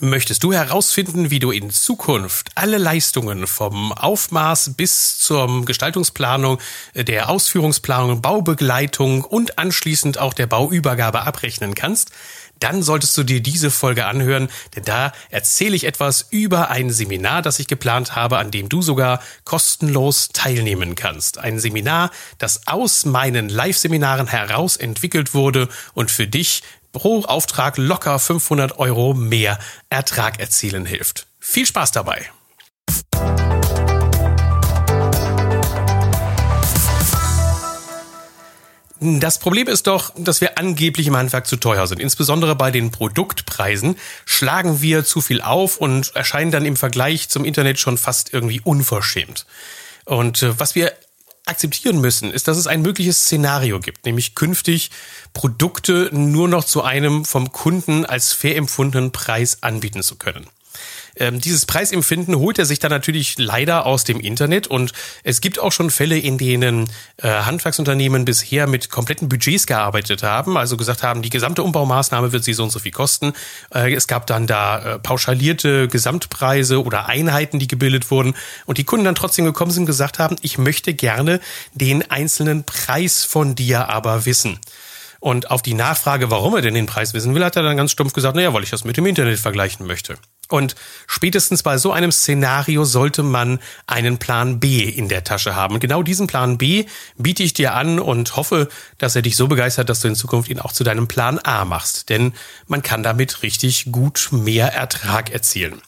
Möchtest du herausfinden, wie du in Zukunft alle Leistungen vom Aufmaß bis zur Gestaltungsplanung, der Ausführungsplanung, Baubegleitung und anschließend auch der Bauübergabe abrechnen kannst? Dann solltest du dir diese Folge anhören, denn da erzähle ich etwas über ein Seminar, das ich geplant habe, an dem du sogar kostenlos teilnehmen kannst. Ein Seminar, das aus meinen Live-Seminaren heraus entwickelt wurde und für dich pro Auftrag locker 500 Euro mehr Ertrag erzielen hilft. Viel Spaß dabei! Das Problem ist doch, dass wir angeblich im Handwerk zu teuer sind. Insbesondere bei den Produktpreisen schlagen wir zu viel auf und erscheinen dann im Vergleich zum Internet schon fast irgendwie unverschämt. Und äh, was wir akzeptieren müssen, ist, dass es ein mögliches Szenario gibt, nämlich künftig Produkte nur noch zu einem vom Kunden als fair empfundenen Preis anbieten zu können. Ähm, dieses Preisempfinden holt er sich dann natürlich leider aus dem Internet und es gibt auch schon Fälle, in denen äh, Handwerksunternehmen bisher mit kompletten Budgets gearbeitet haben, also gesagt haben, die gesamte Umbaumaßnahme wird sie so und so viel kosten. Äh, es gab dann da äh, pauschalierte Gesamtpreise oder Einheiten, die gebildet wurden und die Kunden dann trotzdem gekommen sind und gesagt haben, ich möchte gerne den einzelnen Preis von dir aber wissen. Und auf die Nachfrage, warum er denn den Preis wissen will, hat er dann ganz stumpf gesagt, naja, weil ich das mit dem Internet vergleichen möchte. Und spätestens bei so einem Szenario sollte man einen Plan B in der Tasche haben. Und genau diesen Plan B biete ich dir an und hoffe, dass er dich so begeistert, dass du in Zukunft ihn auch zu deinem Plan A machst. Denn man kann damit richtig gut mehr Ertrag erzielen.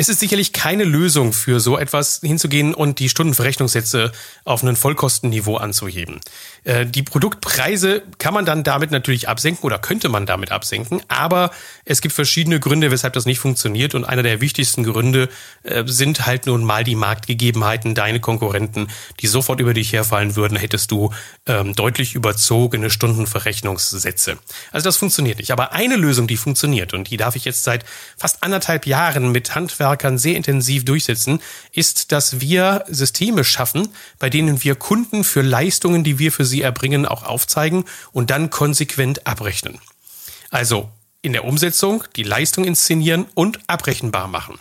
Es ist sicherlich keine Lösung für so etwas hinzugehen und die Stundenverrechnungssätze auf ein Vollkostenniveau anzuheben. Äh, die Produktpreise kann man dann damit natürlich absenken oder könnte man damit absenken, aber es gibt verschiedene Gründe, weshalb das nicht funktioniert und einer der wichtigsten Gründe äh, sind halt nun mal die Marktgegebenheiten, deine Konkurrenten, die sofort über dich herfallen würden, hättest du ähm, deutlich überzogene Stundenverrechnungssätze. Also das funktioniert nicht. Aber eine Lösung, die funktioniert und die darf ich jetzt seit fast anderthalb Jahren mit Handwerk Netzwerkern sehr intensiv durchsetzen, ist, dass wir Systeme schaffen, bei denen wir Kunden für Leistungen, die wir für sie erbringen, auch aufzeigen und dann konsequent abrechnen. Also in der Umsetzung die Leistung inszenieren und abrechenbar machen.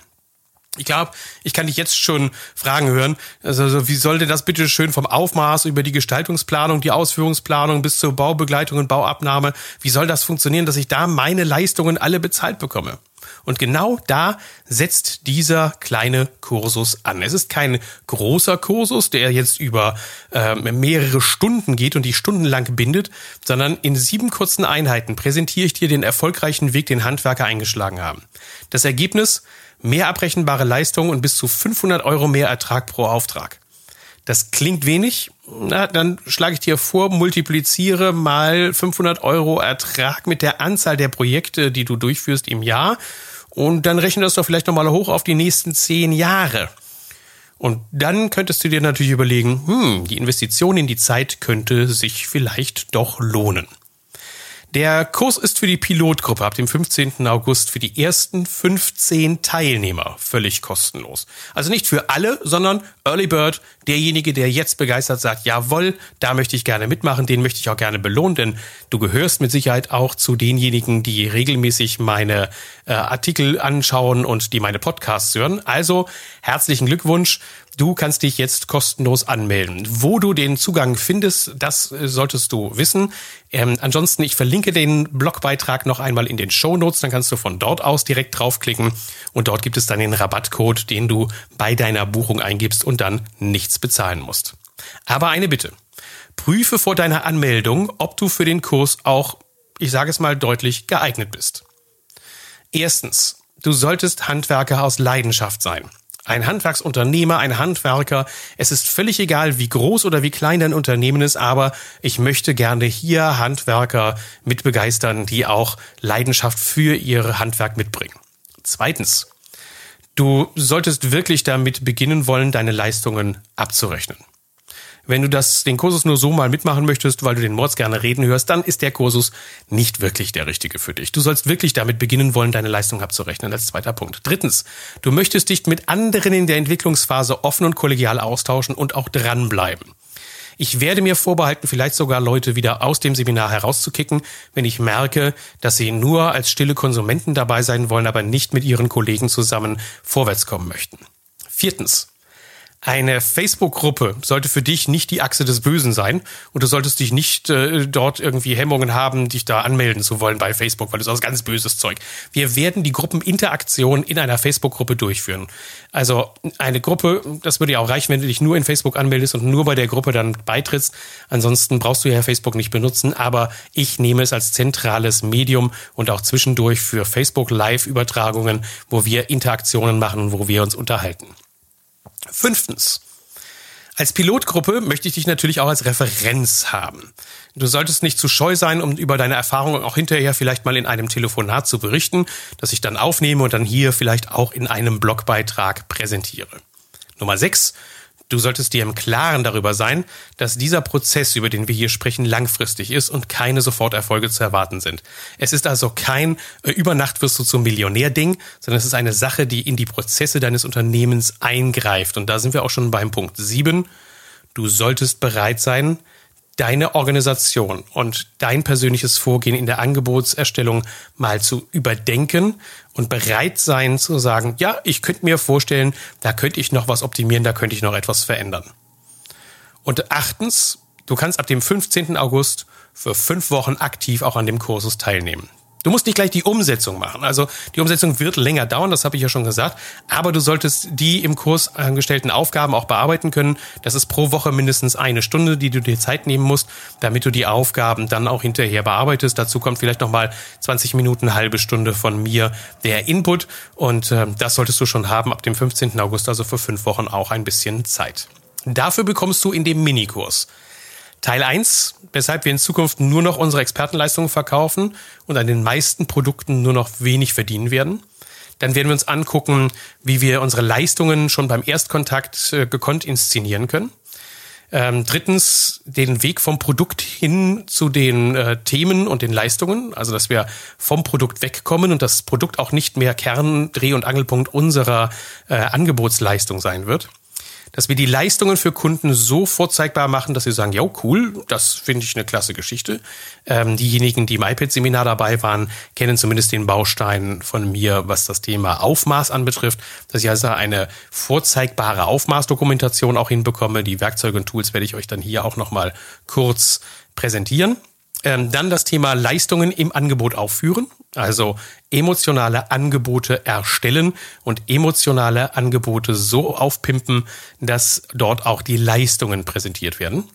Ich glaube, ich kann dich jetzt schon Fragen hören. Also, wie sollte das bitte schön vom Aufmaß über die Gestaltungsplanung, die Ausführungsplanung bis zur Baubegleitung und Bauabnahme, wie soll das funktionieren, dass ich da meine Leistungen alle bezahlt bekomme? Und genau da setzt dieser kleine Kursus an. Es ist kein großer Kursus, der jetzt über äh, mehrere Stunden geht und die stundenlang bindet, sondern in sieben kurzen Einheiten präsentiere ich dir den erfolgreichen Weg, den Handwerker eingeschlagen haben. Das Ergebnis, mehr abrechenbare Leistungen und bis zu 500 Euro mehr Ertrag pro Auftrag. Das klingt wenig. Na, dann schlage ich dir vor, multipliziere mal 500 Euro Ertrag mit der Anzahl der Projekte, die du durchführst im Jahr und dann rechne das doch vielleicht nochmal hoch auf die nächsten zehn Jahre. Und dann könntest du dir natürlich überlegen, hm, die Investition in die Zeit könnte sich vielleicht doch lohnen. Der Kurs ist für die Pilotgruppe ab dem 15. August für die ersten 15 Teilnehmer völlig kostenlos. Also nicht für alle, sondern Early Bird, derjenige, der jetzt begeistert sagt, jawohl, da möchte ich gerne mitmachen, den möchte ich auch gerne belohnen, denn du gehörst mit Sicherheit auch zu denjenigen, die regelmäßig meine äh, Artikel anschauen und die meine Podcasts hören. Also herzlichen Glückwunsch. Du kannst dich jetzt kostenlos anmelden. Wo du den Zugang findest, das äh, solltest du wissen. Ähm, ansonsten, ich verlinke den Blogbeitrag noch einmal in den Show Notes. Dann kannst du von dort aus direkt draufklicken und dort gibt es dann den Rabattcode, den du bei deiner Buchung eingibst und dann nichts bezahlen musst. Aber eine Bitte. Prüfe vor deiner Anmeldung, ob du für den Kurs auch, ich sage es mal deutlich, geeignet bist. Erstens, du solltest Handwerker aus Leidenschaft sein ein Handwerksunternehmer, ein Handwerker. Es ist völlig egal, wie groß oder wie klein dein Unternehmen ist, aber ich möchte gerne hier Handwerker mit begeistern, die auch Leidenschaft für ihr Handwerk mitbringen. Zweitens, du solltest wirklich damit beginnen wollen, deine Leistungen abzurechnen. Wenn du das, den Kursus nur so mal mitmachen möchtest, weil du den Mords gerne reden hörst, dann ist der Kursus nicht wirklich der richtige für dich. Du sollst wirklich damit beginnen wollen, deine Leistung abzurechnen, als zweiter Punkt. Drittens, du möchtest dich mit anderen in der Entwicklungsphase offen und kollegial austauschen und auch dranbleiben. Ich werde mir vorbehalten, vielleicht sogar Leute wieder aus dem Seminar herauszukicken, wenn ich merke, dass sie nur als stille Konsumenten dabei sein wollen, aber nicht mit ihren Kollegen zusammen vorwärts kommen möchten. Viertens. Eine Facebook-Gruppe sollte für dich nicht die Achse des Bösen sein und du solltest dich nicht äh, dort irgendwie Hemmungen haben, dich da anmelden zu wollen bei Facebook, weil das ist ganz böses Zeug. Wir werden die Gruppeninteraktion in einer Facebook-Gruppe durchführen. Also eine Gruppe, das würde ja auch reichen, wenn du dich nur in Facebook anmeldest und nur bei der Gruppe dann beitrittst. Ansonsten brauchst du ja Facebook nicht benutzen, aber ich nehme es als zentrales Medium und auch zwischendurch für Facebook Live-Übertragungen, wo wir Interaktionen machen wo wir uns unterhalten. Fünftens. Als Pilotgruppe möchte ich dich natürlich auch als Referenz haben. Du solltest nicht zu scheu sein, um über deine Erfahrungen auch hinterher vielleicht mal in einem Telefonat zu berichten, das ich dann aufnehme und dann hier vielleicht auch in einem Blogbeitrag präsentiere. Nummer sechs. Du solltest dir im Klaren darüber sein, dass dieser Prozess, über den wir hier sprechen, langfristig ist und keine Soforterfolge zu erwarten sind. Es ist also kein äh, über Nacht wirst du zum Millionär-Ding, sondern es ist eine Sache, die in die Prozesse deines Unternehmens eingreift. Und da sind wir auch schon beim Punkt sieben. Du solltest bereit sein, deine Organisation und dein persönliches Vorgehen in der Angebotserstellung mal zu überdenken und bereit sein zu sagen, ja, ich könnte mir vorstellen, da könnte ich noch was optimieren, da könnte ich noch etwas verändern. Und achtens, du kannst ab dem 15. August für fünf Wochen aktiv auch an dem Kursus teilnehmen. Du musst nicht gleich die Umsetzung machen. Also die Umsetzung wird länger dauern, das habe ich ja schon gesagt. Aber du solltest die im Kurs angestellten Aufgaben auch bearbeiten können. Das ist pro Woche mindestens eine Stunde, die du dir Zeit nehmen musst, damit du die Aufgaben dann auch hinterher bearbeitest. Dazu kommt vielleicht nochmal 20 Minuten, halbe Stunde von mir der Input. Und äh, das solltest du schon haben ab dem 15. August, also für fünf Wochen auch ein bisschen Zeit. Dafür bekommst du in dem Minikurs Teil 1, weshalb wir in Zukunft nur noch unsere Expertenleistungen verkaufen und an den meisten Produkten nur noch wenig verdienen werden. Dann werden wir uns angucken, wie wir unsere Leistungen schon beim Erstkontakt äh, gekonnt inszenieren können. Ähm, drittens den Weg vom Produkt hin zu den äh, Themen und den Leistungen, also dass wir vom Produkt wegkommen und das Produkt auch nicht mehr Kern, Dreh- und Angelpunkt unserer äh, Angebotsleistung sein wird dass wir die Leistungen für Kunden so vorzeigbar machen, dass sie sagen, ja, cool, das finde ich eine klasse Geschichte. Ähm, diejenigen, die im iPad-Seminar dabei waren, kennen zumindest den Baustein von mir, was das Thema Aufmaß anbetrifft, dass ich also eine vorzeigbare Aufmaßdokumentation auch hinbekomme. Die Werkzeuge und Tools werde ich euch dann hier auch nochmal kurz präsentieren. Ähm, dann das Thema Leistungen im Angebot aufführen, also emotionale Angebote erstellen und emotionale Angebote so aufpimpen, dass dort auch die Leistungen präsentiert werden.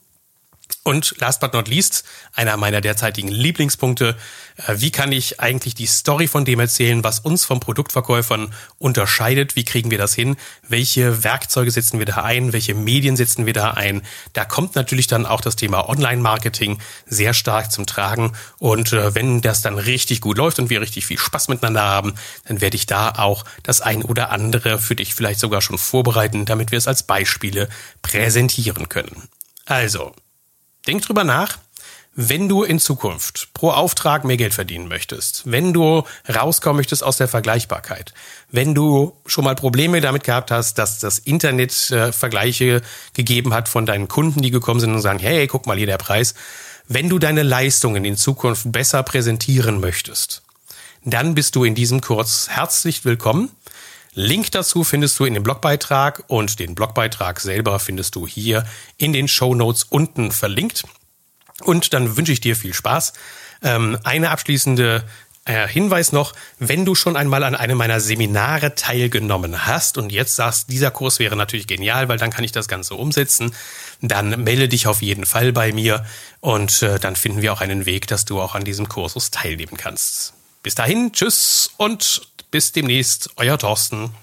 Und last but not least, einer meiner derzeitigen Lieblingspunkte, äh, wie kann ich eigentlich die Story von dem erzählen, was uns vom Produktverkäufern unterscheidet? Wie kriegen wir das hin? Welche Werkzeuge setzen wir da ein? Welche Medien setzen wir da ein? Da kommt natürlich dann auch das Thema Online-Marketing sehr stark zum Tragen. Und äh, wenn das dann richtig gut läuft und wir richtig viel Spaß miteinander haben, dann werde ich da auch das ein oder andere für dich vielleicht sogar schon vorbereiten, damit wir es als Beispiele präsentieren können. Also, Denk drüber nach, wenn du in Zukunft pro Auftrag mehr Geld verdienen möchtest, wenn du rauskommen möchtest aus der Vergleichbarkeit, wenn du schon mal Probleme damit gehabt hast, dass das Internet äh, Vergleiche gegeben hat von deinen Kunden, die gekommen sind und sagen, hey, guck mal hier der Preis, wenn du deine Leistungen in Zukunft besser präsentieren möchtest, dann bist du in diesem Kurs herzlich willkommen. Link dazu findest du in dem Blogbeitrag und den Blogbeitrag selber findest du hier in den Show Notes unten verlinkt. Und dann wünsche ich dir viel Spaß. Ähm, eine abschließende äh, Hinweis noch, wenn du schon einmal an einem meiner Seminare teilgenommen hast und jetzt sagst, dieser Kurs wäre natürlich genial, weil dann kann ich das Ganze umsetzen, dann melde dich auf jeden Fall bei mir und äh, dann finden wir auch einen Weg, dass du auch an diesem Kursus teilnehmen kannst. Bis dahin, tschüss und bis demnächst, euer Thorsten.